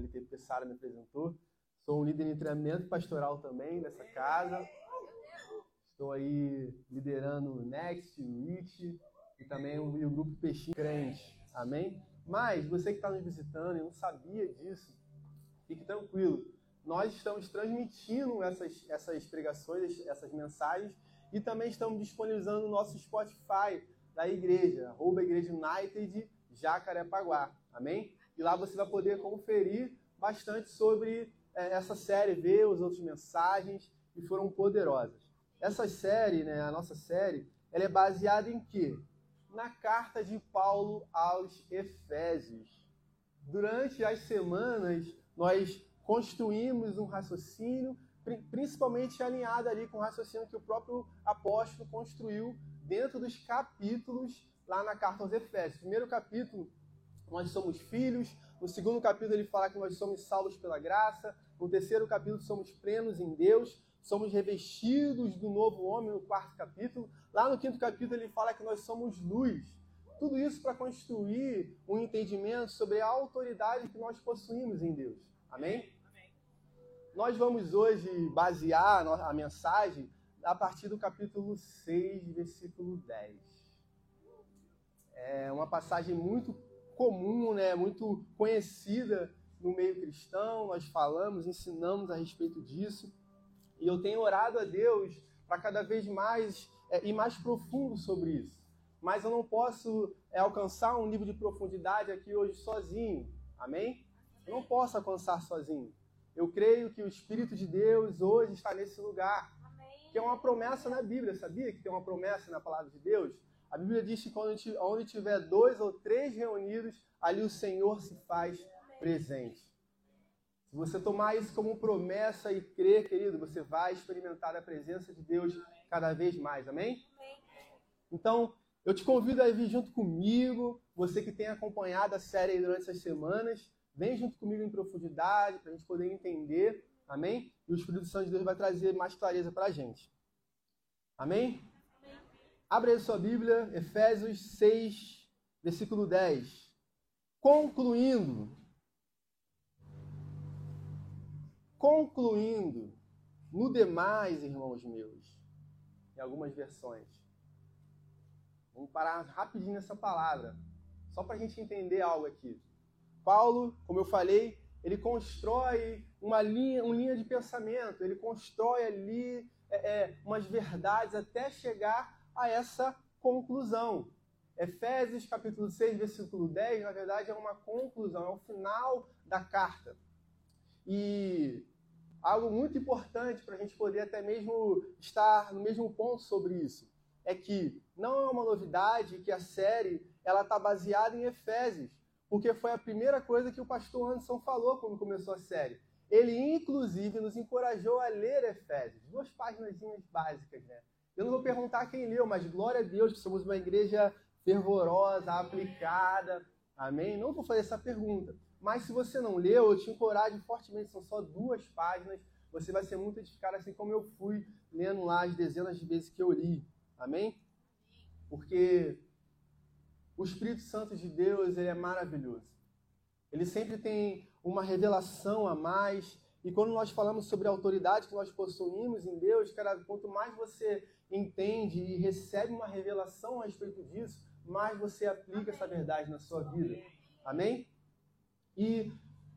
LTP Sara me apresentou. Sou um líder em treinamento pastoral também dessa casa. Estou aí liderando o Next, IT e também o, e o grupo Peixinho Crente. Amém? Mas você que está nos visitando e não sabia disso, fique tranquilo. Nós estamos transmitindo essas, essas pregações, essas mensagens e também estamos disponibilizando o nosso Spotify da igreja, arroba Igreja United Jacarepaguá. Amém? E lá você vai poder conferir bastante sobre é, essa série, ver as outras mensagens que foram poderosas. Essa série, né, a nossa série, ela é baseada em quê? Na carta de Paulo aos Efésios. Durante as semanas, nós construímos um raciocínio, principalmente alinhado ali com o raciocínio que o próprio apóstolo construiu dentro dos capítulos lá na carta aos Efésios. Primeiro capítulo, nós somos filhos. No segundo capítulo, ele fala que nós somos salvos pela graça. No terceiro capítulo, somos plenos em Deus. Somos revestidos do novo homem, no quarto capítulo. Lá no quinto capítulo, ele fala que nós somos luz. Tudo isso para construir um entendimento sobre a autoridade que nós possuímos em Deus. Amém? Nós vamos hoje basear a mensagem a partir do capítulo 6, versículo 10. É uma passagem muito comum, né, muito conhecida no meio cristão. Nós falamos, ensinamos a respeito disso. E eu tenho orado a Deus para cada vez mais é, ir mais profundo sobre isso. Mas eu não posso é, alcançar um nível de profundidade aqui hoje sozinho. Amém? Eu não posso alcançar sozinho. Eu creio que o Espírito de Deus hoje está nesse lugar. Que é uma promessa na Bíblia, sabia que tem uma promessa na palavra de Deus? A Bíblia diz que quando onde tiver dois ou três reunidos, ali o Senhor se faz presente. Se você tomar isso como promessa e crer, querido, você vai experimentar a presença de Deus cada vez mais. Amém? Então, eu te convido a vir junto comigo, você que tem acompanhado a série durante essas semanas. Vem junto comigo em profundidade para a gente poder entender. Amém? E o Espírito Santo de Deus vai trazer mais clareza para a gente. Amém? Abre aí sua Bíblia, Efésios 6, versículo 10. Concluindo. Concluindo. No demais, irmãos meus. Em algumas versões. Vamos parar rapidinho nessa palavra. Só para a gente entender algo aqui. Paulo, como eu falei, ele constrói uma linha, uma linha de pensamento, ele constrói ali é, é, umas verdades até chegar a essa conclusão. Efésios capítulo 6, versículo 10, na verdade é uma conclusão, é o final da carta. E algo muito importante para a gente poder até mesmo estar no mesmo ponto sobre isso é que não é uma novidade que a série ela está baseada em Efésios porque foi a primeira coisa que o pastor Anderson falou quando começou a série. Ele, inclusive, nos encorajou a ler Efésios, duas páginas básicas, né? Eu não vou perguntar quem leu, mas glória a Deus que somos uma igreja fervorosa, aplicada, amém? Não vou fazer essa pergunta. Mas se você não leu, eu te encorajo fortemente, são só duas páginas, você vai ser muito edificado, assim como eu fui lendo lá as dezenas de vezes que eu li, amém? Porque o Espírito Santo de Deus ele é maravilhoso. Ele sempre tem uma revelação a mais. E quando nós falamos sobre a autoridade que nós possuímos em Deus, cara, quanto mais você entende e recebe uma revelação a respeito disso, mais você aplica essa verdade na sua vida. Amém? E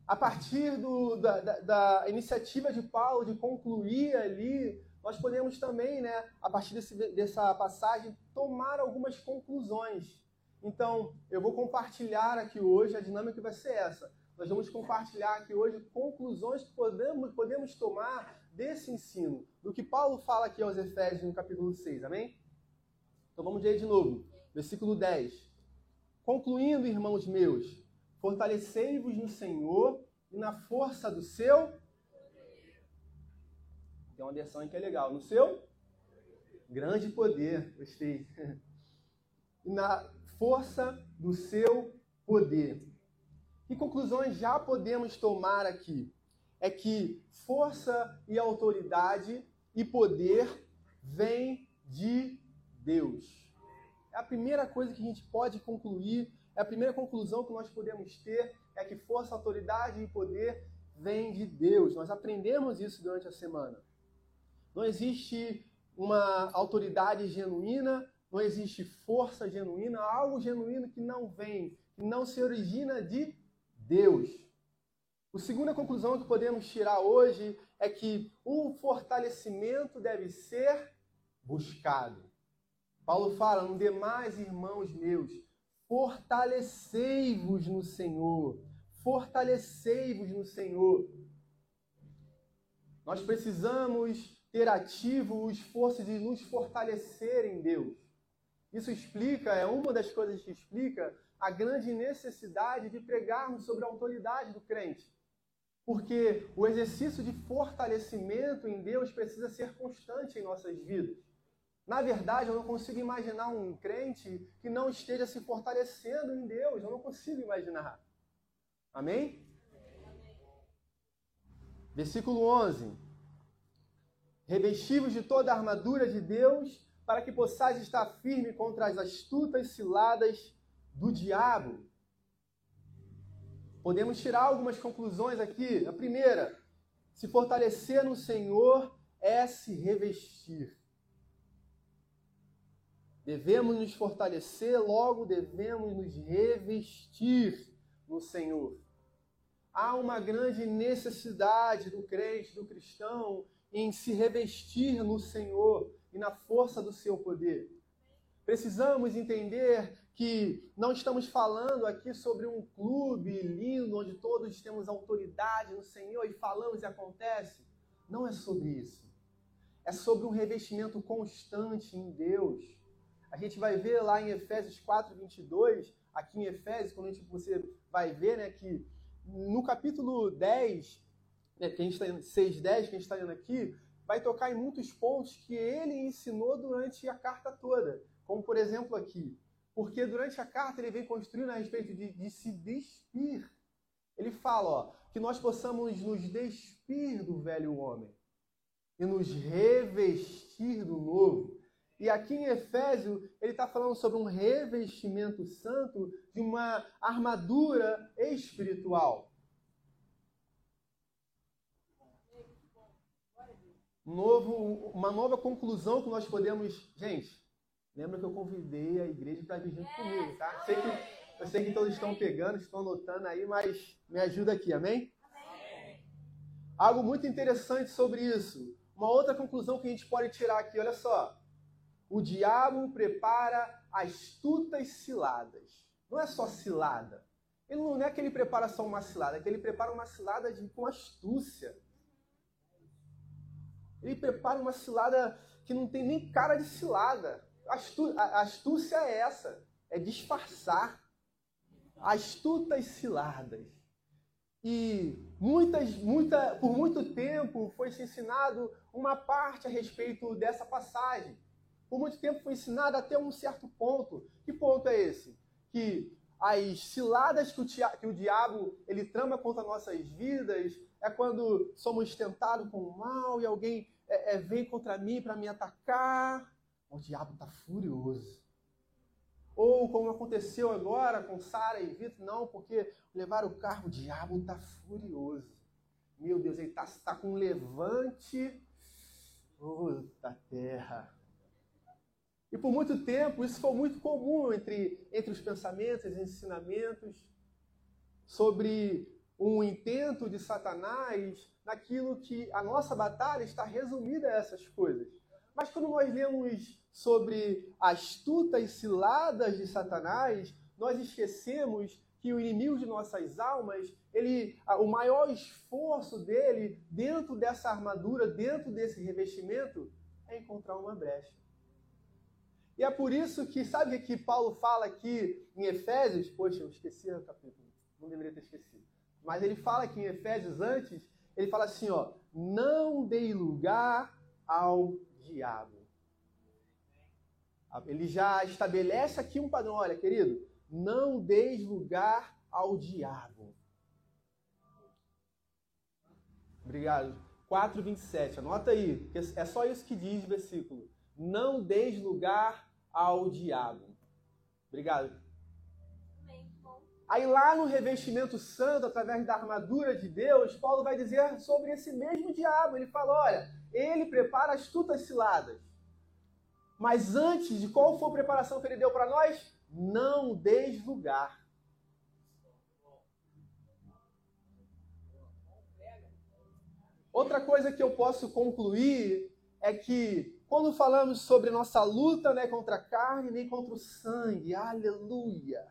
a partir do, da, da, da, iniciativa de Paulo de concluir ali, nós podemos também, né, a partir desse, dessa passagem, tomar algumas conclusões. Então, eu vou compartilhar aqui hoje, a dinâmica vai ser essa. Nós vamos compartilhar aqui hoje conclusões que podemos, podemos tomar desse ensino, do que Paulo fala aqui aos Efésios no capítulo 6, amém? Então vamos ler de novo, versículo 10. Concluindo, irmãos meus, fortalecei-vos no Senhor e na força do seu. Tem uma versão aí que é legal. No seu grande poder. Gostei. E na força do seu poder. Que conclusões já podemos tomar aqui? É que força e autoridade e poder vêm de Deus. É a primeira coisa que a gente pode concluir, é a primeira conclusão que nós podemos ter é que força, autoridade e poder vem de Deus. Nós aprendemos isso durante a semana. Não existe uma autoridade genuína, não existe força genuína, algo genuíno que não vem, que não se origina de Deus. A segunda conclusão que podemos tirar hoje é que o fortalecimento deve ser buscado. Paulo fala: "No demais, irmãos meus, fortalecei-vos no Senhor. Fortalecei-vos no Senhor." Nós precisamos ter ativo o esforço de nos fortalecer em Deus. Isso explica, é uma das coisas que explica a grande necessidade de pregarmos sobre a autoridade do crente. Porque o exercício de fortalecimento em Deus precisa ser constante em nossas vidas. Na verdade, eu não consigo imaginar um crente que não esteja se fortalecendo em Deus. Eu não consigo imaginar. Amém? Versículo 11. Revestivos de toda a armadura de Deus, para que possais estar firme contra as astutas ciladas do diabo. Podemos tirar algumas conclusões aqui. A primeira, se fortalecer no Senhor é se revestir. Devemos nos fortalecer, logo devemos nos revestir no Senhor. Há uma grande necessidade do crente, do cristão, em se revestir no Senhor e na força do seu poder. Precisamos entender que não estamos falando aqui sobre um clube lindo onde todos temos autoridade no Senhor e falamos e acontece. Não é sobre isso. É sobre um revestimento constante em Deus a gente vai ver lá em Efésios 4, 22, aqui em Efésios, quando a gente, você vai ver né, que no capítulo 10, né, que a gente está 6, 10, que a gente está lendo aqui, vai tocar em muitos pontos que ele ensinou durante a carta toda. Como, por exemplo, aqui. Porque durante a carta ele vem construindo a respeito de, de se despir. Ele fala ó, que nós possamos nos despir do velho homem e nos revestir do novo. E aqui em Efésio, ele está falando sobre um revestimento santo de uma armadura espiritual. Novo, uma nova conclusão que nós podemos. Gente, lembra que eu convidei a igreja para vir junto comigo, tá? Sei que, eu sei que todos estão pegando, estão anotando aí, mas me ajuda aqui, amém? amém? Algo muito interessante sobre isso. Uma outra conclusão que a gente pode tirar aqui, olha só o diabo prepara astutas ciladas. Não é só cilada. Ele não é que ele prepara só uma cilada, é que ele prepara uma cilada de, com astúcia. Ele prepara uma cilada que não tem nem cara de cilada. A astúcia é essa, é disfarçar. Astutas ciladas. E muitas, muita, por muito tempo foi se ensinado uma parte a respeito dessa passagem por muito tempo foi ensinado até um certo ponto. Que ponto é esse? Que as ciladas que o, que o diabo ele trama contra nossas vidas é quando somos tentados com o mal e alguém é, é, vem contra mim para me atacar. O diabo está furioso. Ou como aconteceu agora com Sara e Vitor, não, porque levaram o carro, o diabo está furioso. Meu Deus, ele está tá com um levante oh, da terra. E por muito tempo isso foi muito comum entre, entre os pensamentos e ensinamentos sobre um intento de Satanás naquilo que a nossa batalha está resumida a essas coisas. Mas quando nós lemos sobre astutas ciladas de Satanás, nós esquecemos que o inimigo de nossas almas, ele, o maior esforço dele dentro dessa armadura, dentro desse revestimento, é encontrar uma brecha. E é por isso que, sabe o que Paulo fala aqui em Efésios? Poxa, eu esqueci o capítulo, não deveria ter esquecido. Mas ele fala aqui em Efésios antes, ele fala assim, ó, não dei lugar ao diabo. Ele já estabelece aqui um padrão, olha, querido, não deis lugar ao diabo. Obrigado. 4,27, anota aí, é só isso que diz o versículo. Não deis lugar ao diabo. Obrigado. Aí lá no revestimento santo, através da armadura de Deus, Paulo vai dizer sobre esse mesmo diabo. Ele fala: olha, ele prepara astutas ciladas. Mas antes de qual foi a preparação que ele deu para nós? Não deslugar. Outra coisa que eu posso concluir é que quando falamos sobre nossa luta, né, contra a carne nem contra o sangue, aleluia.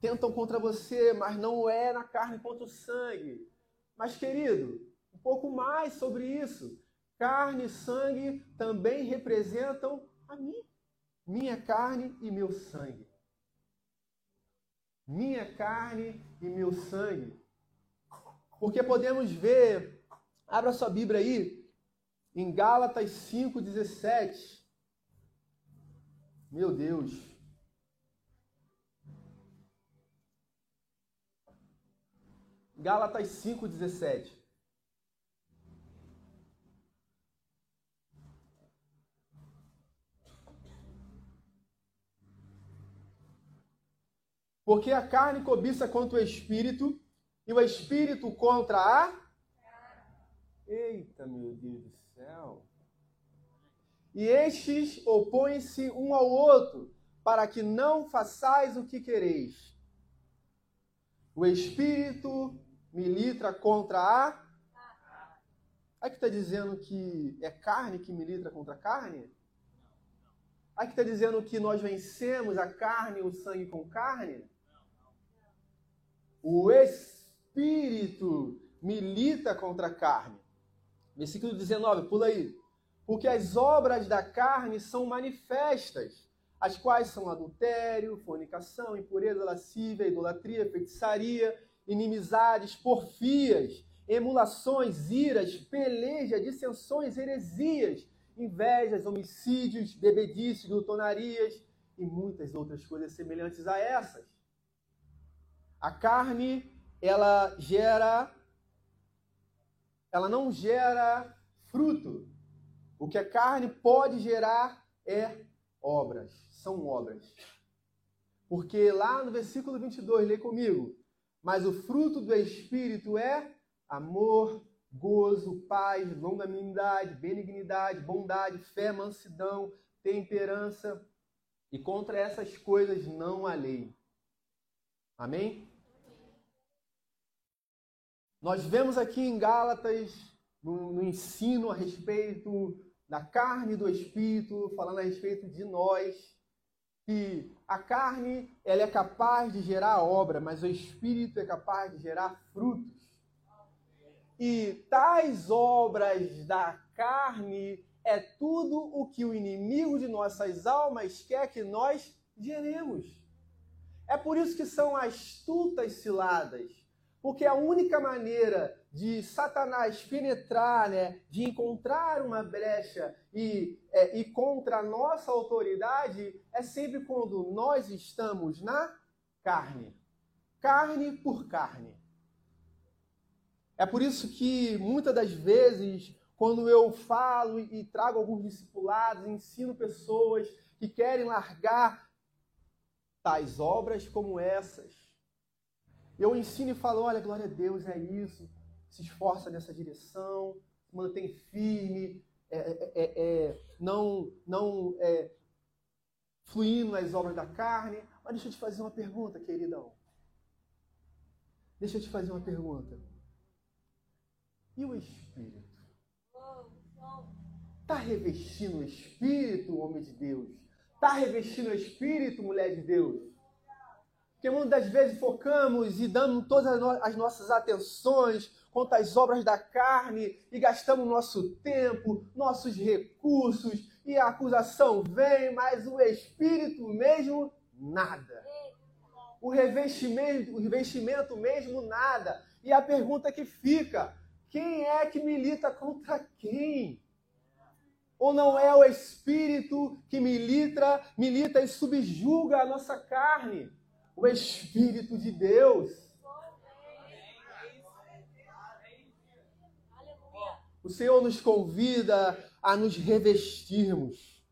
Tentam contra você, mas não é na carne contra o sangue. Mas querido, um pouco mais sobre isso. Carne e sangue também representam a mim, minha carne e meu sangue. Minha carne e meu sangue. Porque podemos ver Abra sua Bíblia aí, em Gálatas 5,17. Meu Deus. Gálatas 5,17. Porque a carne cobiça contra o espírito, e o espírito contra a Eita, meu Deus do céu! E estes opõem-se um ao outro, para que não façais o que quereis. O espírito milita contra a. Aqui está dizendo que é carne que milita contra a carne? Aqui está dizendo que nós vencemos a carne e o sangue com carne? O espírito milita contra a carne. Versículo 19, pula aí. Porque as obras da carne são manifestas, as quais são adultério, fornicação, impureza, lascívia, idolatria, feitiçaria, inimizades, porfias, emulações, iras, peleja, dissensões, heresias, invejas, homicídios, bebedices, glutonarias e muitas outras coisas semelhantes a essas. A carne, ela gera ela não gera fruto. O que a carne pode gerar é obras, são obras. Porque lá no versículo 22, lê comigo. Mas o fruto do Espírito é amor, gozo, paz, longanimidade, benignidade, bondade, fé, mansidão, temperança. E contra essas coisas não há lei. Amém? Nós vemos aqui em Gálatas, no, no, ensino a respeito da carne e do espírito, falando a respeito de nós, que a carne ela é capaz de gerar obra, mas o espírito é capaz de gerar frutos. E tais obras da carne é tudo o que o inimigo de nossas almas quer que nós geremos. É por isso que são astutas ciladas porque a única maneira de Satanás penetrar, né, de encontrar uma brecha e é, ir contra a nossa autoridade é sempre quando nós estamos na carne. Carne por carne. É por isso que muitas das vezes, quando eu falo e trago alguns discipulados, ensino pessoas que querem largar tais obras como essas, eu ensino e falo, olha, glória a Deus, é isso. Se esforça nessa direção, mantém firme, é, é, é, é não, não é, fluindo nas obras da carne. Mas deixa eu te fazer uma pergunta, queridão. Deixa eu te fazer uma pergunta. E o Espírito? Está revestindo o Espírito, homem de Deus? Está revestindo o Espírito, mulher de Deus? Porque muitas vezes focamos e damos todas as nossas atenções quanto às obras da carne e gastamos nosso tempo, nossos recursos e a acusação vem, mas o Espírito mesmo, nada. O revestimento, o revestimento mesmo, nada. E a pergunta que fica: quem é que milita contra quem? Ou não é o Espírito que milita, milita e subjuga a nossa carne? O Espírito de Deus. O Senhor nos convida a nos revestirmos.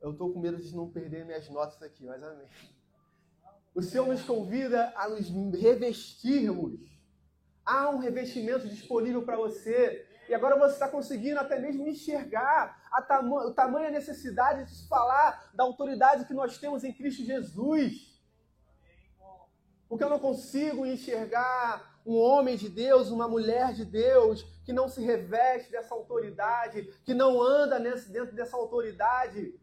Eu estou com medo de não perder minhas notas aqui, mas amém. O Senhor nos convida a nos revestirmos. Há um revestimento disponível para você. E agora você está conseguindo até mesmo enxergar a tama o tamanho necessidade de falar da autoridade que nós temos em Cristo Jesus. Porque eu não consigo enxergar um homem de Deus, uma mulher de Deus, que não se reveste dessa autoridade, que não anda nesse, dentro dessa autoridade.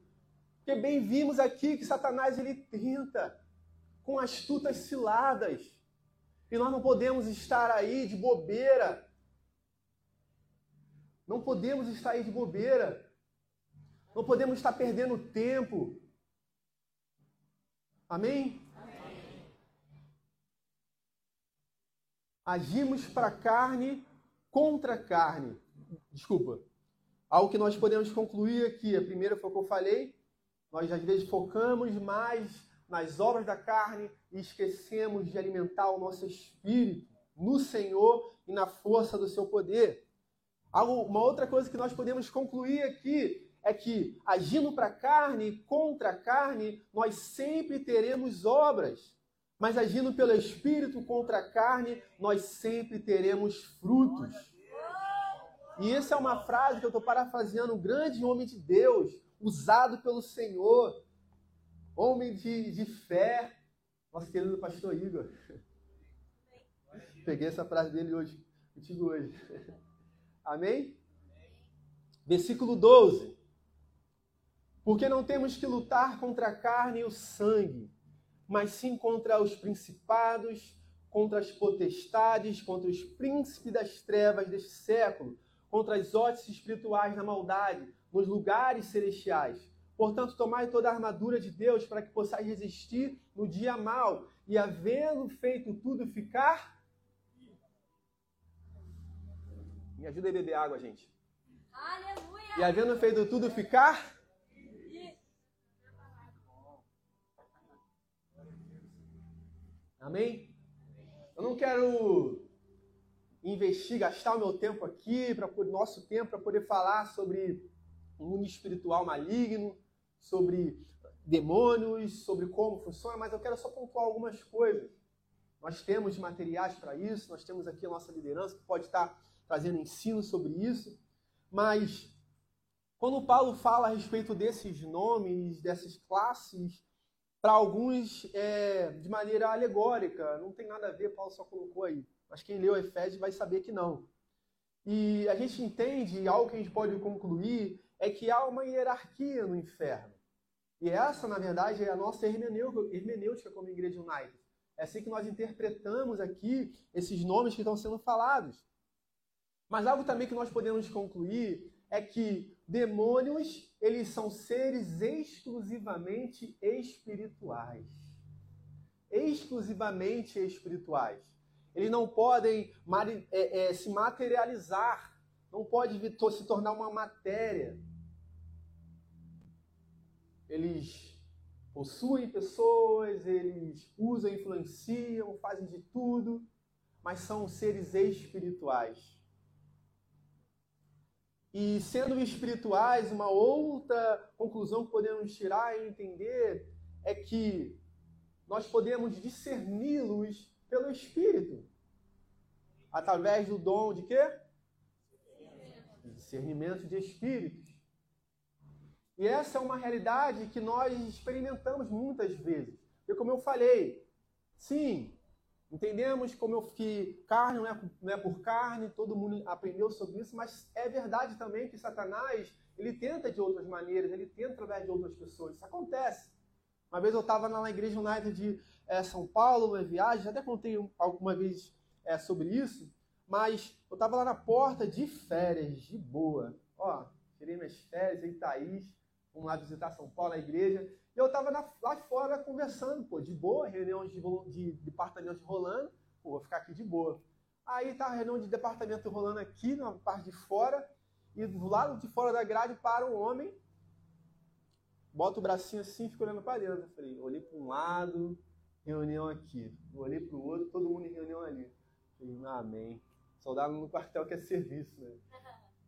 Porque bem vimos aqui que Satanás ele tenta com astutas ciladas. E nós não podemos estar aí de bobeira. Não podemos estar aí de bobeira. Não podemos estar perdendo tempo. Amém? Agimos para a carne contra a carne. Desculpa. Algo que nós podemos concluir aqui. A primeira foi o que eu falei. Nós às vezes focamos mais nas obras da carne e esquecemos de alimentar o nosso espírito no Senhor e na força do seu poder. Uma outra coisa que nós podemos concluir aqui é que, agindo para a carne, contra a carne, nós sempre teremos obras. Mas agindo pelo Espírito contra a carne, nós sempre teremos frutos. E essa é uma frase que eu estou parafraseando um grande homem de Deus, usado pelo Senhor, Homem de, de fé, nosso querido pastor Igor. Peguei essa frase dele hoje, contigo hoje. Amém? Versículo 12. Porque não temos que lutar contra a carne e o sangue, mas sim contra os principados, contra as potestades, contra os príncipes das trevas deste século, contra as hostes espirituais da maldade nos lugares celestiais. Portanto, tomai toda a armadura de Deus para que possais resistir no dia mal e, havendo feito tudo, ficar. Me ajuda a beber água, gente. Aleluia! E havendo feito tudo, ficar. Amém? Eu não quero investir, gastar o meu tempo aqui, para o nosso tempo, para poder falar sobre o mundo espiritual maligno, sobre demônios, sobre como funciona, mas eu quero só pontuar algumas coisas. Nós temos materiais para isso, nós temos aqui a nossa liderança que pode estar trazendo ensino sobre isso, mas quando Paulo fala a respeito desses nomes, dessas classes, para alguns é, de maneira alegórica, não tem nada a ver, Paulo só colocou aí. Mas quem leu Efésios vai saber que não. E a gente entende, algo que a gente pode concluir, é que há uma hierarquia no inferno. E essa, na verdade, é a nossa hermenêutica como Igreja United. É assim que nós interpretamos aqui esses nomes que estão sendo falados. Mas algo também que nós podemos concluir é que demônios, eles são seres exclusivamente espirituais. Exclusivamente espirituais. Eles não podem é, é, se materializar, não pode se tornar uma matéria eles possuem pessoas, eles usam, influenciam, fazem de tudo, mas são seres espirituais. E sendo espirituais, uma outra conclusão que podemos tirar e entender é que nós podemos discerni-los pelo Espírito. Através do dom de quê? Discernimento de espíritos. E essa é uma realidade que nós experimentamos muitas vezes. E como eu falei, sim, entendemos como eu, que carne não é, não é por carne, todo mundo aprendeu sobre isso, mas é verdade também que Satanás, ele tenta de outras maneiras, ele tenta através de outras pessoas. Isso acontece. Uma vez eu estava na Igreja United de é, São Paulo, uma viagem, já até contei alguma vez é, sobre isso, mas eu estava lá na porta de férias, de boa. Ó, tirei minhas férias em Thaís, Vamos lá visitar São Paulo, a igreja. E eu estava lá fora conversando, pô, de boa, reunião de, de departamento rolando. Pô, vou ficar aqui de boa. Aí tá a reunião de departamento rolando aqui, na parte de fora. E do lado de fora da grade para um homem. Bota o bracinho assim e fica olhando para dentro. Eu falei, olhei para um lado, reunião aqui. Olhei para o outro, todo mundo em reunião ali. Falei, amém. Soldado no quartel que é serviço, né?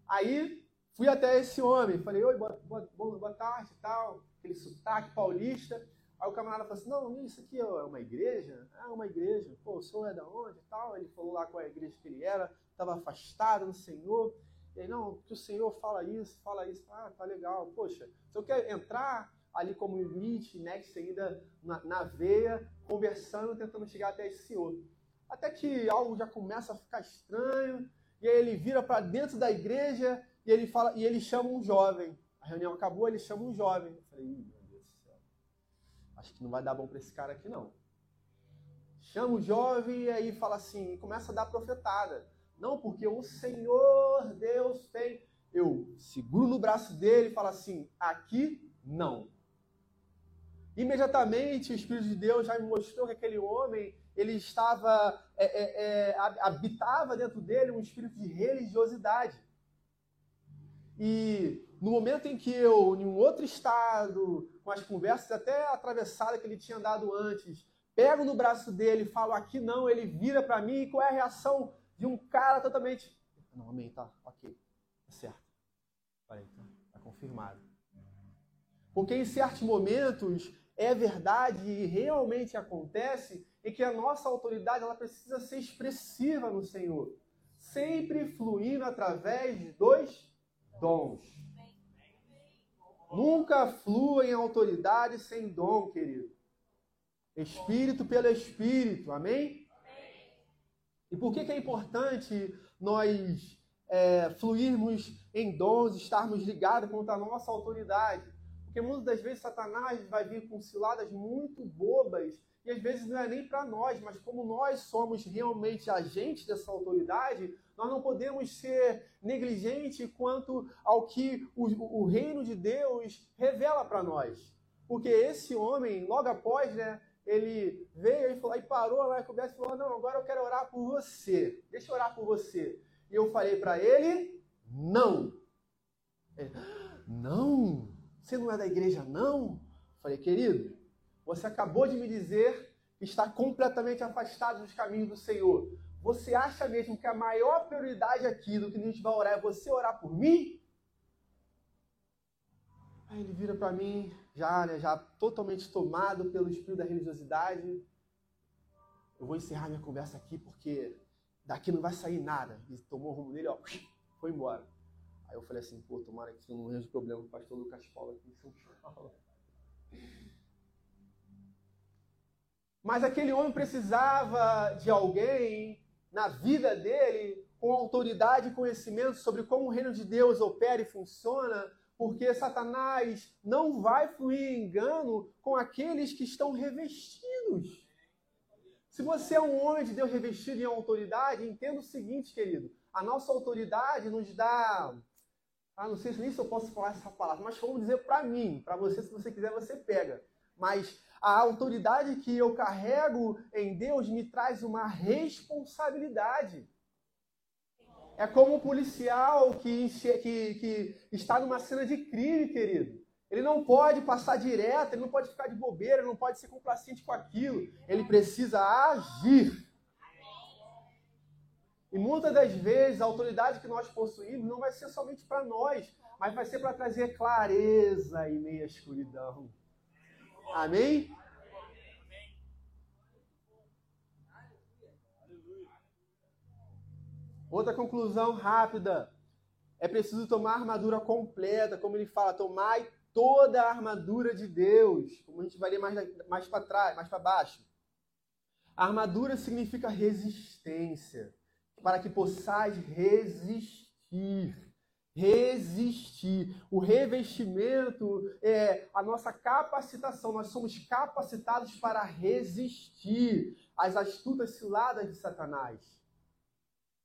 Aí Fui até esse homem, falei, oi, boa, boa, boa tarde tal, aquele sotaque paulista. Aí o camarada falou assim, não, isso aqui é uma igreja? Ah, uma igreja. Pô, o senhor é da onde e tal? Ele falou lá qual é a igreja que ele era, estava afastado no Senhor. E aí, não, que o Senhor fala isso, fala isso. Ah, tá legal. Poxa, se eu quero entrar ali como Meet, Next ainda na, na veia, conversando, tentando chegar até esse senhor. Até que algo já começa a ficar estranho, e aí ele vira para dentro da igreja e ele fala e ele chama um jovem. A reunião acabou, ele chama um jovem. Eu falei, meu Deus do céu. Acho que não vai dar bom para esse cara aqui não. Chama o jovem e aí fala assim, e começa a dar profetada. Não, porque o Senhor Deus tem. Eu seguro no braço dele e falo assim: aqui não. Imediatamente o Espírito de Deus já me mostrou que aquele homem ele estava é, é, é, habitava dentro dele um espírito de religiosidade. E no momento em que eu, em um outro estado, com as conversas até atravessadas que ele tinha dado antes, pego no braço dele falo aqui não, ele vira para mim e qual é a reação de um cara totalmente. Não, amém, tá, ok, tá certo. Falei, então, tá confirmado. Porque em certos momentos é verdade e realmente acontece e que a nossa autoridade ela precisa ser expressiva no Senhor, sempre fluindo através dos dons. Nunca flua em autoridade sem dom, querido. Espírito pelo Espírito, amém? E por que, que é importante nós é, fluirmos em dons, estarmos ligados contra a nossa autoridade? Porque muitas das vezes Satanás vai vir com ciladas muito bobas e às vezes não é nem para nós, mas como nós somos realmente agentes dessa autoridade, nós não podemos ser negligentes quanto ao que o, o reino de Deus revela para nós. Porque esse homem, logo após, né, ele veio e, falou, e parou lá e e falou: Não, agora eu quero orar por você. Deixa eu orar por você. E eu falei para ele: Não. Ele, não. Você não é da igreja, não? Falei, querido, você acabou de me dizer que está completamente afastado dos caminhos do Senhor. Você acha mesmo que a maior prioridade aqui do que a gente vai orar é você orar por mim? Aí ele vira para mim, já, né, já totalmente tomado pelo espírito da religiosidade. Eu vou encerrar minha conversa aqui porque daqui não vai sair nada. E tomou o rumo dele, ó, foi embora. Aí eu falei assim, pô, tomara que não resolva problema com o pastor Lucas Paulo aqui em São Paulo. Mas aquele homem precisava de alguém na vida dele com autoridade e conhecimento sobre como o reino de Deus opera e funciona, porque Satanás não vai fluir em engano com aqueles que estão revestidos. Se você é um homem de Deus revestido em autoridade, entenda o seguinte, querido: a nossa autoridade nos dá ah, não sei nem se eu posso falar essa palavra, mas vamos dizer para mim, para você, se você quiser, você pega. Mas a autoridade que eu carrego em Deus me traz uma responsabilidade. É como um policial que, que, que está numa cena de crime, querido. Ele não pode passar direto, ele não pode ficar de bobeira, ele não pode ser complacente com aquilo. Ele precisa agir. E muitas das vezes a autoridade que nós possuímos não vai ser somente para nós, mas vai ser para trazer clareza em meio à escuridão. Amém? Outra conclusão rápida. É preciso tomar a armadura completa, como ele fala, tomai toda a armadura de Deus. Como a gente vai ler mais, mais para trás, mais para baixo. A armadura significa resistência para que possais resistir. Resistir. O revestimento é a nossa capacitação. Nós somos capacitados para resistir às astutas ciladas de Satanás.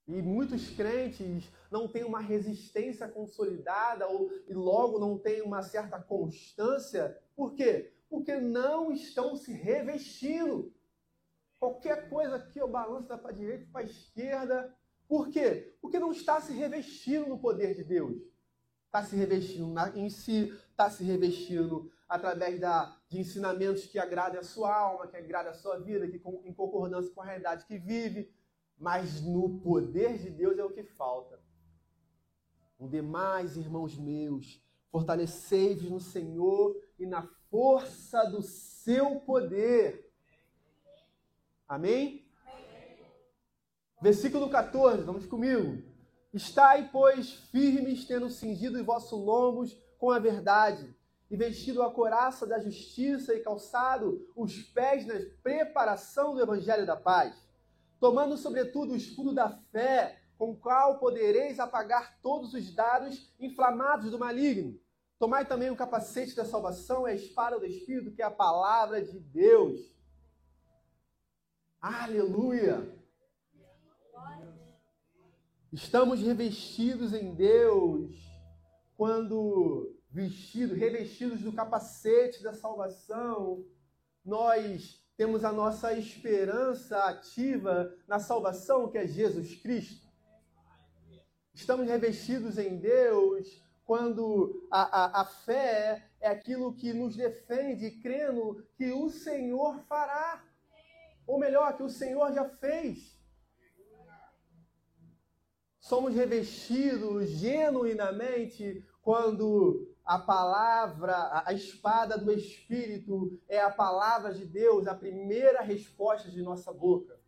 E muitos crentes não têm uma resistência consolidada ou, e logo não têm uma certa constância. Por quê? Porque não estão se revestindo. Qualquer coisa aqui eu balanço para a direita para a esquerda. Por quê? Porque não está se revestindo no poder de Deus. Está se revestindo em si, está se revestindo através da, de ensinamentos que agradem a sua alma, que agradem a sua vida, que com, em concordância com a realidade que vive. Mas no poder de Deus é o que falta. O demais, irmãos meus, fortalecei-vos no Senhor e na força do seu poder. Amém? Versículo 14, vamos comigo. Estai, pois, firmes, tendo cingido os vossos lombos com a verdade, e vestido a coraça da justiça e calçado os pés na preparação do evangelho da paz, tomando sobretudo o escudo da fé, com o qual podereis apagar todos os dados inflamados do maligno. Tomai também o capacete da salvação e a espada do Espírito, que é a palavra de Deus. Aleluia! Estamos revestidos em Deus quando vestidos, revestidos do capacete da salvação, nós temos a nossa esperança ativa na salvação que é Jesus Cristo. Estamos revestidos em Deus quando a, a, a fé é aquilo que nos defende, crendo que o Senhor fará. Ou melhor, que o Senhor já fez. Somos revestidos genuinamente quando a palavra, a espada do Espírito é a palavra de Deus, a primeira resposta de nossa boca.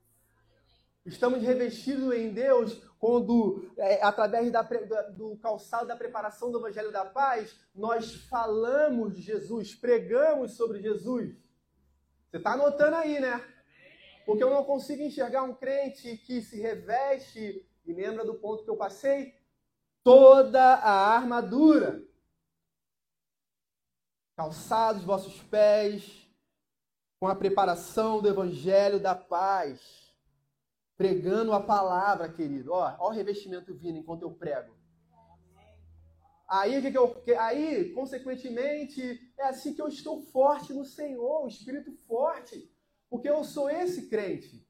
Estamos revestidos em Deus quando, é, através da, do calçado da preparação do Evangelho da Paz, nós falamos de Jesus, pregamos sobre Jesus. Você está anotando aí, né? Porque eu não consigo enxergar um crente que se reveste, e lembra do ponto que eu passei? Toda a armadura. Calçados vossos pés com a preparação do Evangelho da Paz pregando a palavra, querido. Ó, ó o revestimento vindo enquanto eu prego. Aí, que que eu, aí, consequentemente, é assim que eu estou forte no Senhor, o espírito forte, porque eu sou esse crente.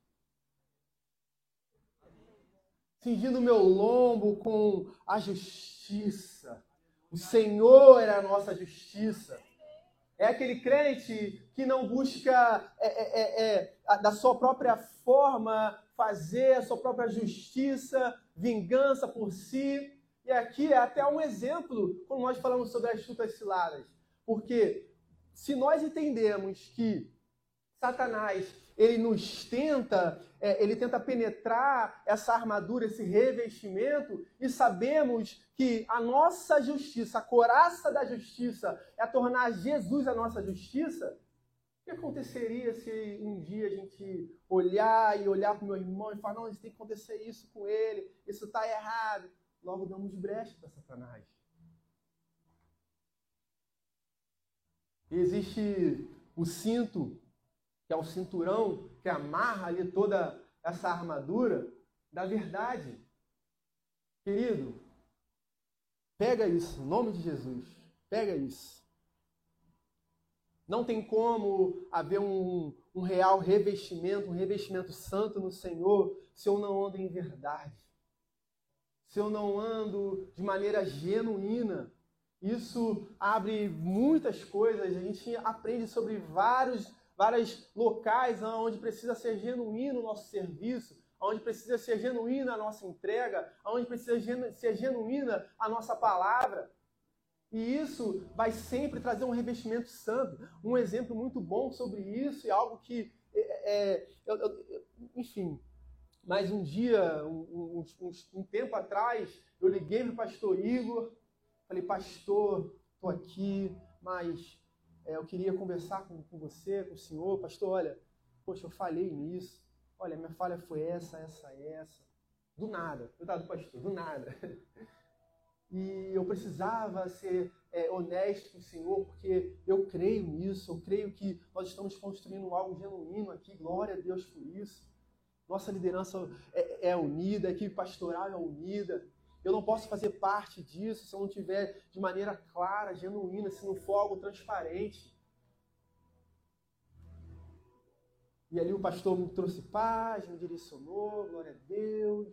Cingindo meu lombo com a justiça. O Senhor é a nossa justiça. É aquele crente que não busca é, é, é, é da sua própria forma fazer a sua própria justiça, vingança por si. E aqui é até um exemplo quando nós falamos sobre as chutas ciladas. Porque se nós entendemos que Satanás ele nos tenta, é, ele tenta penetrar essa armadura, esse revestimento, e sabemos que a nossa justiça, a coraça da justiça, é tornar Jesus a nossa justiça, o que aconteceria se um dia a gente olhar e olhar para o meu irmão e falar, não, isso tem que acontecer isso com ele, isso está errado. Logo damos brecha para Satanás. Existe o cinto, que é o cinturão que amarra ali toda essa armadura da verdade. Querido, pega isso, em nome de Jesus. Pega isso. Não tem como haver um, um real revestimento, um revestimento santo no Senhor, se eu não ando em verdade. Se eu não ando de maneira genuína. Isso abre muitas coisas. A gente aprende sobre vários, vários locais onde precisa ser genuíno o nosso serviço, onde precisa ser genuína a nossa entrega, onde precisa ser genuína a nossa palavra. E isso vai sempre trazer um revestimento santo. Um exemplo muito bom sobre isso e algo que, é, é, eu, eu, enfim. Mas um dia, um, um, um tempo atrás, eu liguei para o pastor Igor, falei, pastor, estou aqui, mas é, eu queria conversar com, com você, com o senhor. Pastor, olha, poxa, eu falhei nisso. Olha, minha falha foi essa, essa, essa. Do nada. Eu estava do pastor, do nada. e eu precisava ser é, honesto com o Senhor, porque eu creio nisso, eu creio que nós estamos construindo algo genuíno aqui, glória a Deus por isso. Nossa liderança é, é unida, a equipe pastoral é unida. Eu não posso fazer parte disso se eu não tiver de maneira clara, genuína, se não for algo transparente. E ali o pastor me trouxe paz, me direcionou, glória a Deus.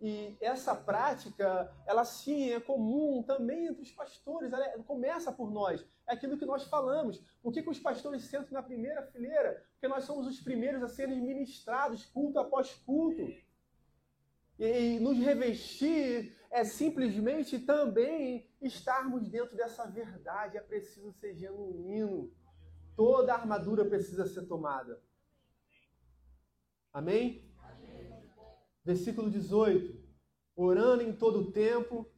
E essa prática, ela sim é comum também entre os pastores, ela é, começa por nós. É aquilo que nós falamos. Por que, que os pastores sentam na primeira fileira? Porque nós somos os primeiros a serem ministrados culto após culto. E nos revestir é simplesmente também estarmos dentro dessa verdade. É preciso ser genuíno. toda a armadura precisa ser tomada. Amém? Versículo 18. Orando em todo o tempo,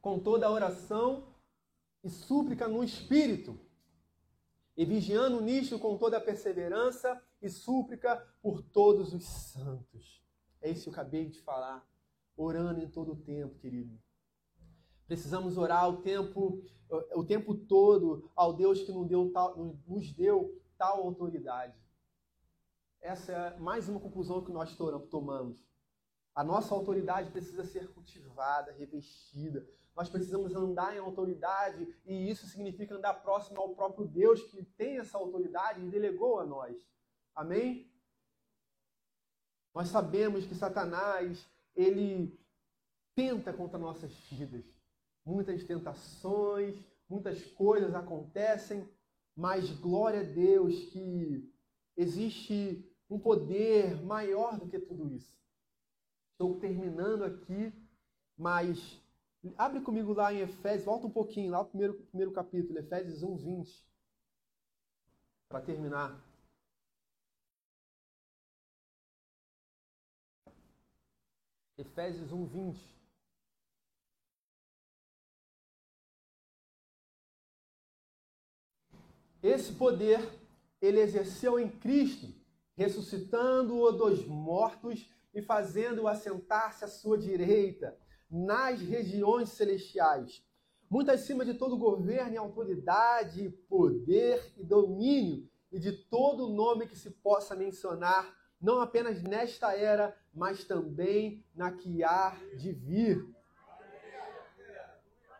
com toda a oração e súplica no Espírito, e vigiando nisto com toda a perseverança e súplica por todos os santos. É isso que eu acabei de falar. Orando em todo o tempo, querido. Precisamos orar o tempo, o tempo todo ao Deus que nos deu tal, nos deu tal autoridade. Essa é mais uma conclusão que nós tomamos. A nossa autoridade precisa ser cultivada, revestida. Nós precisamos andar em autoridade e isso significa andar próximo ao próprio Deus que tem essa autoridade e delegou a nós. Amém? Nós sabemos que Satanás, ele tenta contra nossas vidas. Muitas tentações, muitas coisas acontecem, mas glória a Deus que existe um poder maior do que tudo isso. Estou terminando aqui, mas abre comigo lá em Efésios, volta um pouquinho, lá no primeiro, primeiro capítulo, Efésios 1, 20. Para terminar. Efésios 1, 20. Esse poder ele exerceu em Cristo, ressuscitando-o dos mortos e fazendo-o assentar-se à sua direita, nas regiões celestiais, muito acima de todo governo e autoridade, poder e domínio, e de todo nome que se possa mencionar, não apenas nesta era, mas também na que há de vir.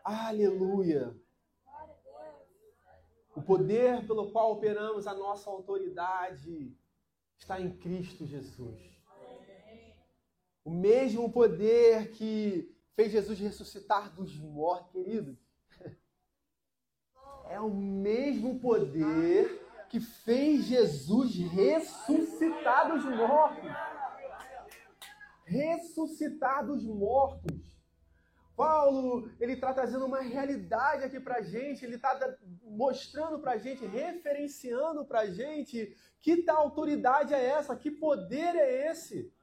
Aleluia! O poder pelo qual operamos a nossa autoridade está em Cristo Jesus. O mesmo poder que fez Jesus ressuscitar dos mortos, queridos. É o mesmo poder que fez Jesus ressuscitar dos mortos. Ressuscitar dos mortos. Paulo, ele está trazendo uma realidade aqui para gente, ele está mostrando para gente, referenciando para gente que tal autoridade é essa, que poder é esse.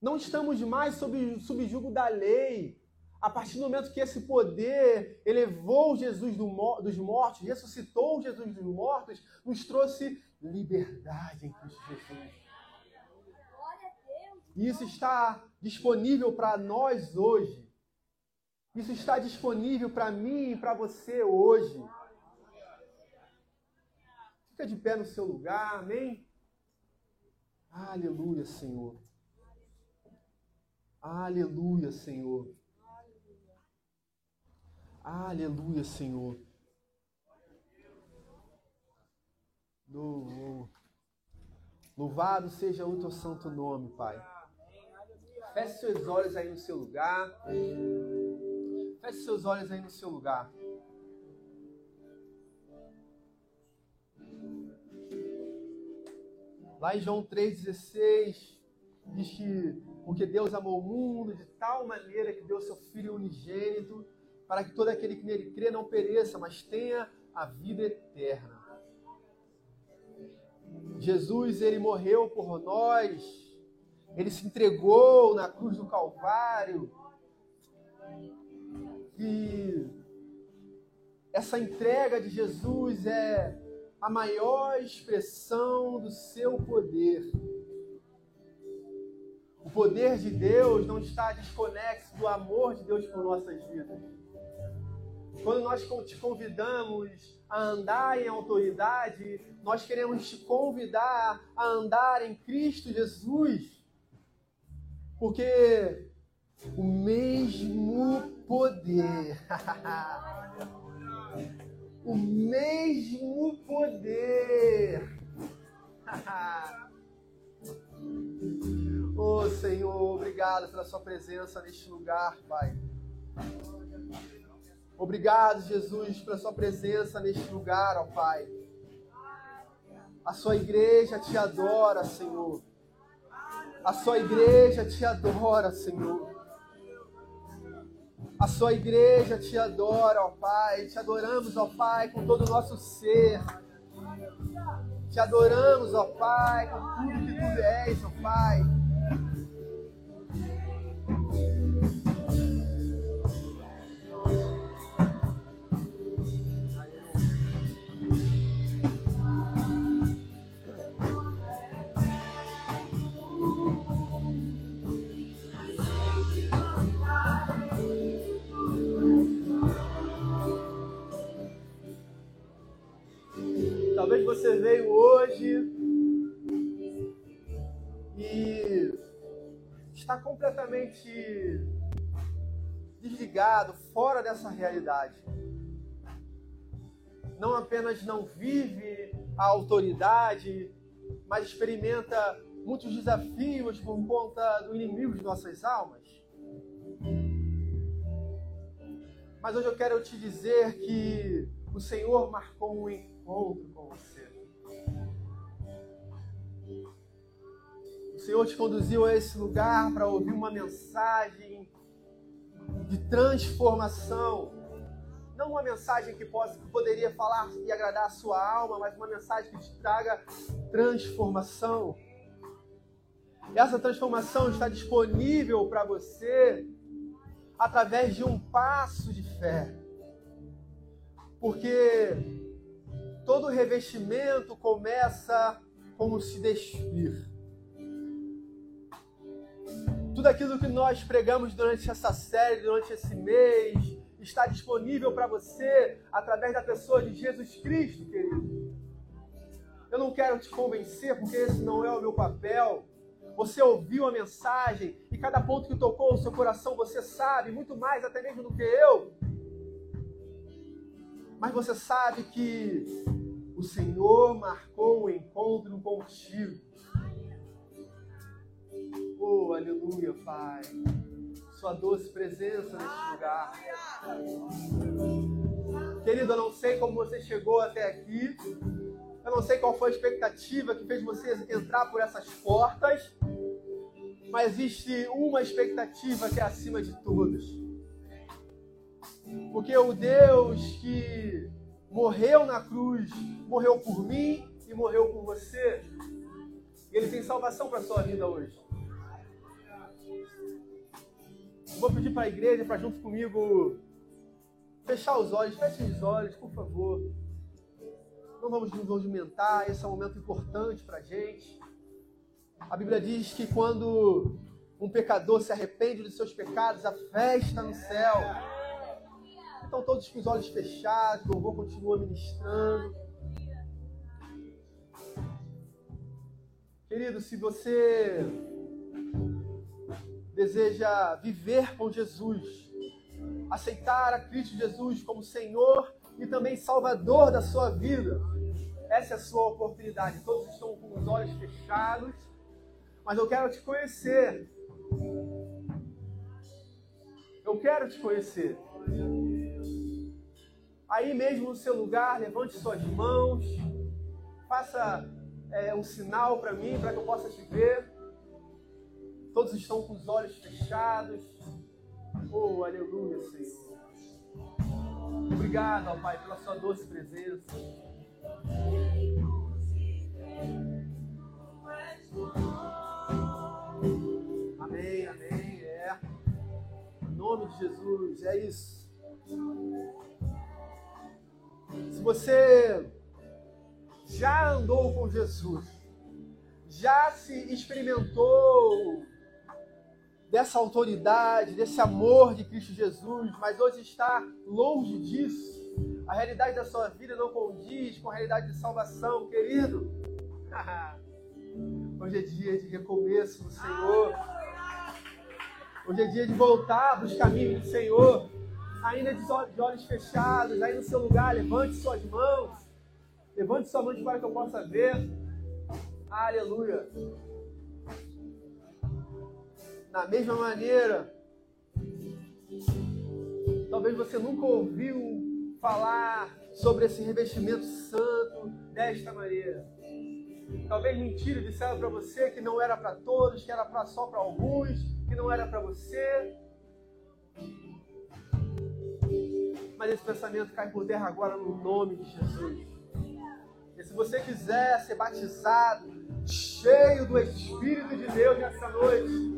Não estamos mais sob, julgo da lei. A partir do momento que esse poder elevou Jesus do, dos mortos, ressuscitou Jesus dos mortos, nos trouxe liberdade em Cristo Jesus. E isso está disponível para nós hoje. Isso está disponível para mim e para você hoje. Fica de pé no seu lugar, amém? Aleluia, Senhor. Aleluia, Senhor. Aleluia, Senhor. Louvado seja o teu santo nome, Pai. Feche seus olhos aí no seu lugar. Feche seus olhos aí no seu lugar. Lá em João 3,16 diz que porque Deus amou o mundo de tal maneira que deu seu Filho unigênito para que todo aquele que nele crê não pereça, mas tenha a vida eterna. Jesus, ele morreu por nós ele se entregou na cruz do Calvário. E essa entrega de Jesus é a maior expressão do seu poder. O poder de Deus não está desconexo do amor de Deus por nossas vidas. Quando nós te convidamos a andar em autoridade, nós queremos te convidar a andar em Cristo Jesus. Porque o mesmo poder, o mesmo poder, oh Senhor, obrigado pela Sua presença neste lugar, Pai. Obrigado, Jesus, pela Sua presença neste lugar, ó Pai. A Sua igreja te adora, Senhor. A sua igreja te adora, Senhor. A sua igreja te adora, ó Pai. Te adoramos, ó Pai, com todo o nosso ser. Te adoramos, ó Pai, com tudo que tu és, ó Pai. Você veio hoje e está completamente desligado, fora dessa realidade. Não apenas não vive a autoridade, mas experimenta muitos desafios por conta do inimigo de nossas almas. Mas hoje eu quero te dizer que o Senhor marcou um encontro com você. Senhor te conduziu a esse lugar para ouvir uma mensagem de transformação. Não uma mensagem que, possa, que poderia falar e agradar a sua alma, mas uma mensagem que te traga transformação. E essa transformação está disponível para você através de um passo de fé. Porque todo revestimento começa como se despir. Tudo aquilo que nós pregamos durante essa série, durante esse mês, está disponível para você através da pessoa de Jesus Cristo, querido. Eu não quero te convencer, porque esse não é o meu papel. Você ouviu a mensagem e cada ponto que tocou o seu coração você sabe, muito mais até mesmo do que eu. Mas você sabe que o Senhor marcou o encontro contigo. Oh, aleluia, Pai. Sua doce presença neste lugar. Querido, eu não sei como você chegou até aqui. Eu não sei qual foi a expectativa que fez você entrar por essas portas. Mas existe uma expectativa que é acima de todas. Porque o Deus que morreu na cruz, morreu por mim e morreu por você. Ele tem salvação para sua vida hoje. Vou pedir para a igreja para junto comigo fechar os olhos, feche os olhos, por favor. Não vamos nos movimentar, esse é um momento importante para a gente. A Bíblia diz que quando um pecador se arrepende dos seus pecados, a festa no céu. Então, todos com os olhos fechados, o louvor continua ministrando. Querido, se você deseja viver com Jesus, aceitar a Cristo Jesus como Senhor e também Salvador da sua vida, essa é a sua oportunidade. Todos estão com os olhos fechados, mas eu quero te conhecer. Eu quero te conhecer. Aí mesmo no seu lugar, levante suas mãos, faça é, um sinal para mim, para que eu possa te ver. Todos estão com os olhos fechados. Oh, aleluia, Senhor. Obrigado, ó Pai, pela sua doce presença. Amém, amém. É. Em nome de Jesus, é isso. Se você já andou com Jesus, já se experimentou dessa autoridade, desse amor de Cristo Jesus, mas hoje está longe disso. A realidade da sua vida não condiz com a realidade de salvação, querido. Hoje é dia de recomeço do Senhor. Hoje é dia de voltar para os caminhos do Senhor. Ainda de olhos fechados, aí no seu lugar, levante suas mãos. Levante sua mão para que eu possa ver. Aleluia. Da mesma maneira, talvez você nunca ouviu falar sobre esse revestimento santo desta maneira. Talvez mentira disseram para você que não era para todos, que era pra, só para alguns, que não era para você. Mas esse pensamento cai por terra agora no nome de Jesus. E se você quiser ser batizado, cheio do Espírito de Deus nessa noite,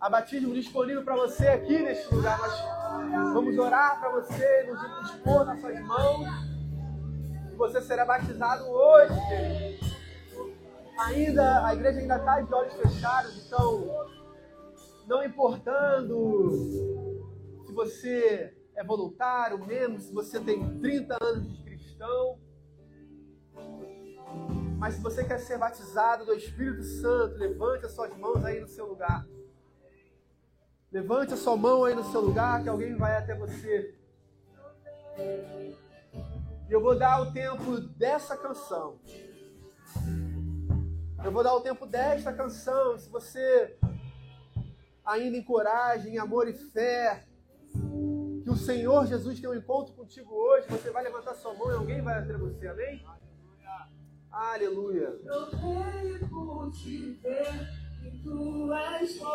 há batismo disponível para você aqui neste lugar. Nós vamos orar para você, nos dispor nas suas mãos. E você será batizado hoje, querido. Ainda, a igreja ainda está de olhos fechados, então, não importando se você é voluntário, mesmo se você tem 30 anos de cristão, mas se você quer ser batizado do Espírito Santo, levante as suas mãos aí no seu lugar. Levante a sua mão aí no seu lugar, que alguém vai até você. E eu vou dar o tempo dessa canção. Eu vou dar o tempo desta canção. Se você ainda em coragem, em amor e fé, que o Senhor Jesus tem um encontro contigo hoje, você vai levantar sua mão e alguém vai até você, amém? Aleluia. Eu veio por te ver tu és bom,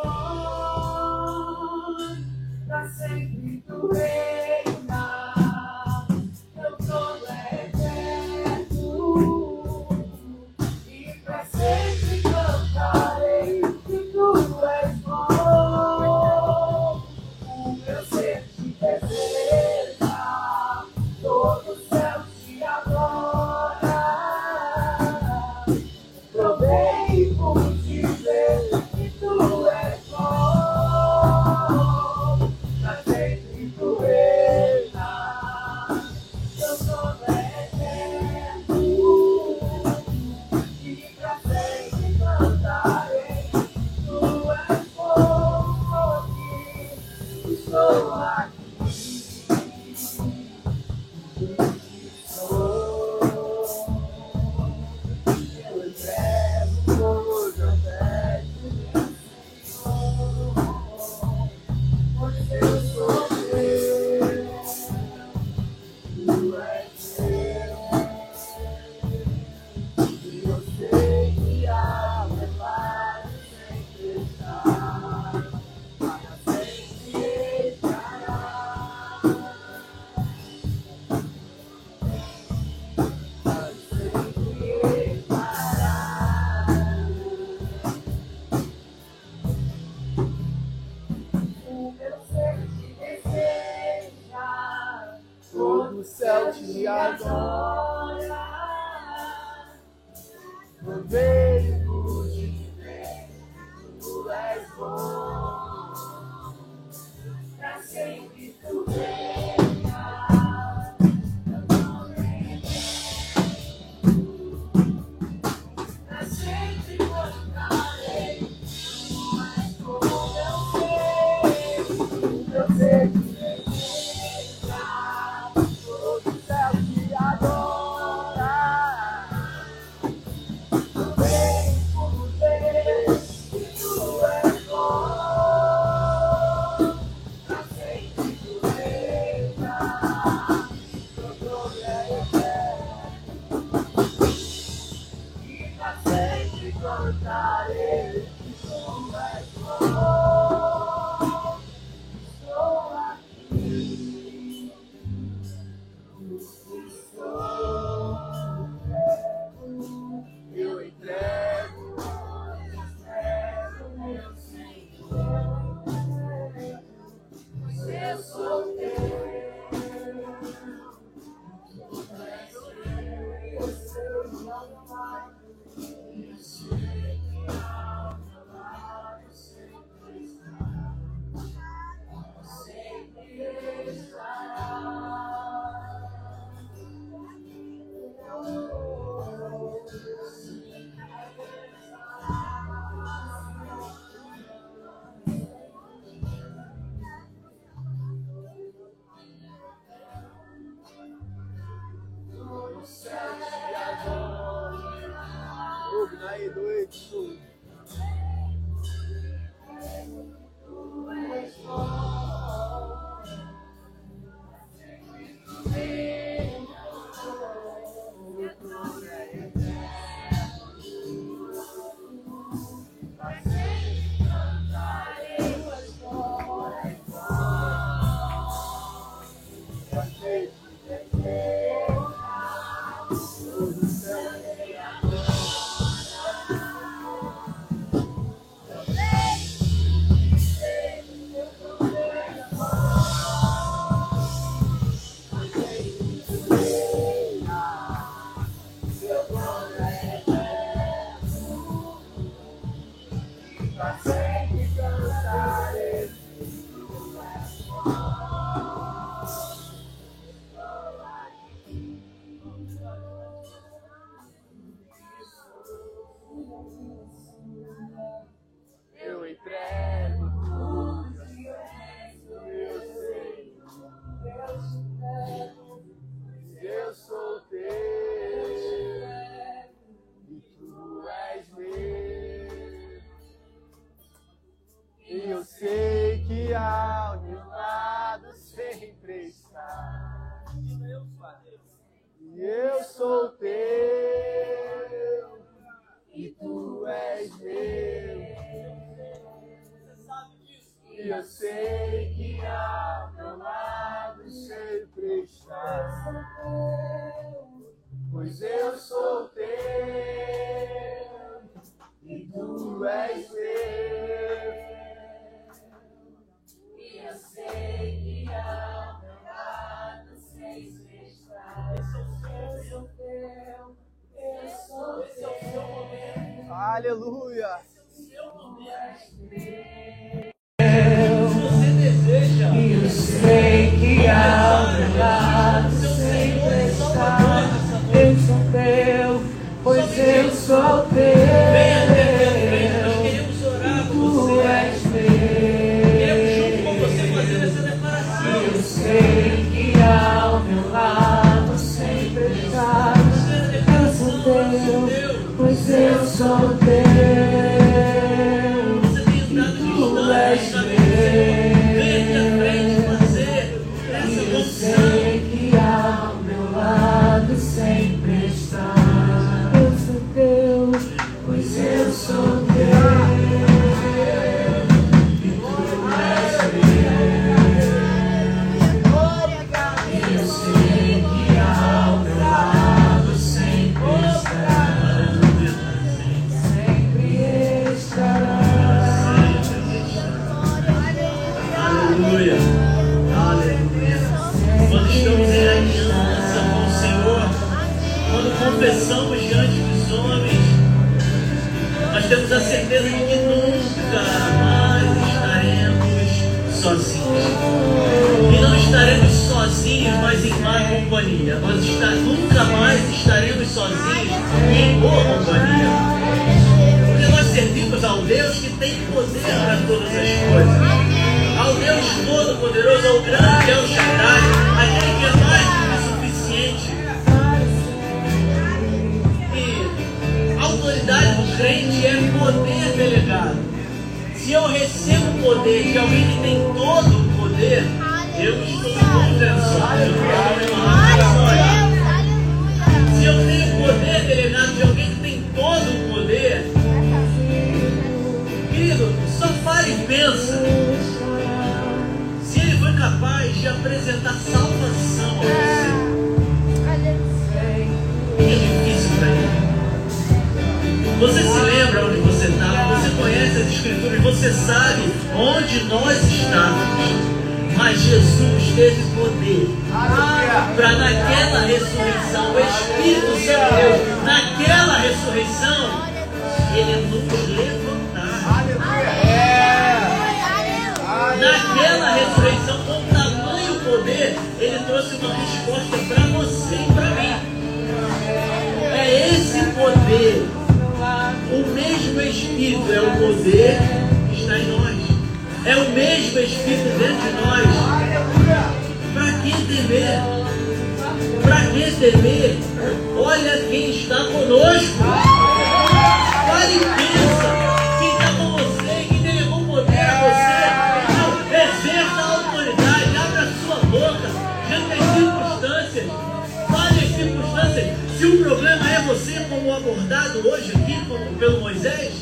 pra sempre tu reina, Aleluia! Tem poder para todas as coisas. Ao Deus Todo-Poderoso, ao grande El Shaddai, aquele que é mais do que suficiente. E a autoridade do crente é poder delegado. Se eu recebo o poder de alguém que tem todo o poder, eu estou conversando. Para pensa. Se ele foi capaz de apresentar salvação a você, é difícil para ele. Você se lembra onde você estava, você conhece as escrituras, você sabe onde nós estávamos. Mas Jesus teve poder para naquela ressurreição, o Espírito Santo naquela ressurreição, ele nos levantar. Ressurreição, com tamanho poder, ele trouxe uma resposta para você e para mim. É esse poder, o mesmo Espírito é o poder que está em nós. É o mesmo Espírito dentro de nós. Para que temer? Para que temer? Olha quem está conosco. Pensa. Quem Se o problema é você, como abordado hoje aqui como pelo Moisés,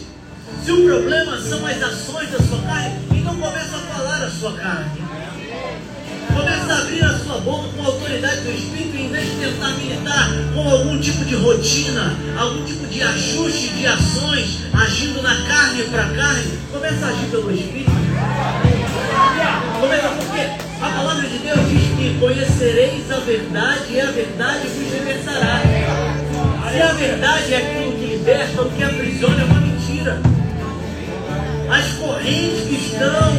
se o problema são as ações da sua carne, então começa a falar a sua carne. Começa a abrir a sua boca com a autoridade do Espírito, em vez de tentar militar com algum tipo de rotina, algum tipo de ajuste de ações, agindo na carne para carne. Começa a agir pelo Espírito. Começa porque a palavra de Deus diz que conhecereis a verdade e a verdade vos libertará. Se a verdade é aquilo que liberta, o que aprisiona é uma mentira. As correntes que estão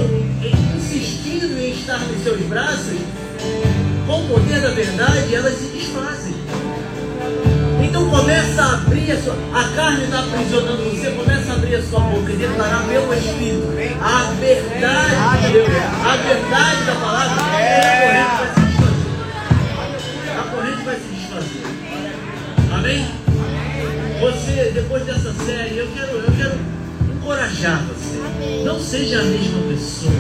insistindo em estar nos seus braços, com o poder da verdade, elas se desfazem. Então começa a abrir a sua. A carne está aprisionando você, começa a abrir a sua boca e declarar pelo Espírito a verdade de Deus, a verdade da palavra, a corrente vai se desfazer. A corrente vai se desfazer. Amém? Você, depois dessa série, eu quero, eu quero encorajar você. Não seja a mesma pessoa.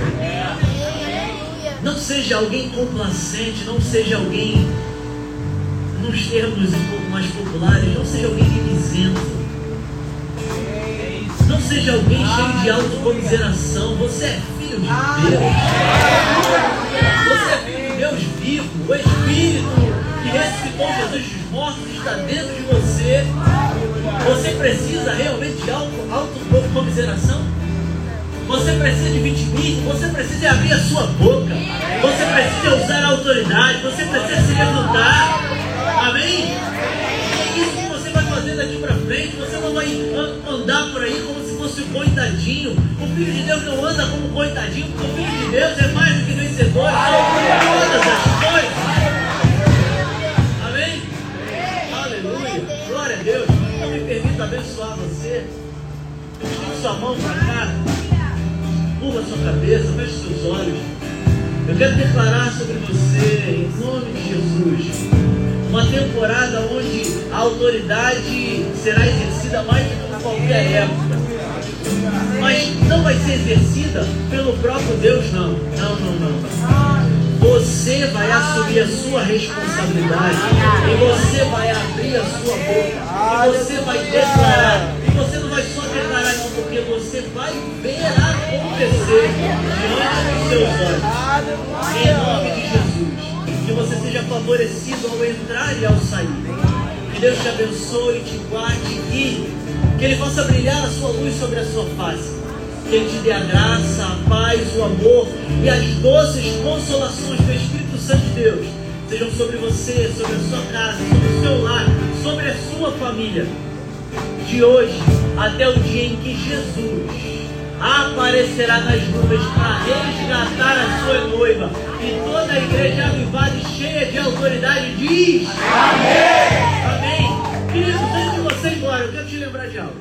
Não seja alguém complacente, não seja alguém, nos termos um pouco mais populares, não seja alguém mimizento. seja alguém cheio de autocomiseração. Você é filho de Deus. Você é filho de Deus vivo. O Espírito que ressuscitou Jesus mortos está dentro de você. Você precisa realmente de autocomiseração? Você precisa de vitimismo, você precisa abrir a sua boca, você precisa usar a autoridade, você precisa se levantar. Amém? É isso que você vai fazer daqui para frente. Você não vai andar por aí como se fosse um coitadinho. O filho de Deus não anda como um coitadinho, porque o filho de Deus é mais do que vencedor todas as coisas. Abençoar você. Estica sua mão para cá. Curva sua cabeça, feche seus olhos. Eu quero declarar sobre você, em nome de Jesus, uma temporada onde a autoridade será exercida mais do que em qualquer época. Mas não vai ser exercida pelo próprio Deus, não. Não, não, não. Você vai assumir a sua responsabilidade. E você vai abrir a sua boca. E você vai declarar. E você não vai só declarar, não, porque você vai ver acontecer diante dos seus olhos. Em nome de Jesus. Que você seja favorecido ao entrar e ao sair. Que Deus te abençoe, te guarde e que Ele possa brilhar a sua luz sobre a sua face. Que Ele te dê a graça, a paz, o amor e as doces consolações do Espírito Santo de Deus sejam sobre você, sobre a sua casa, sobre o seu lar, sobre a sua família. De hoje até o dia em que Jesus aparecerá nas nuvens para resgatar a sua noiva. E toda a igreja avivada e cheia de autoridade diz: Amém! Amém! Queridos, antes de você ir embora, eu quero te lembrar de algo.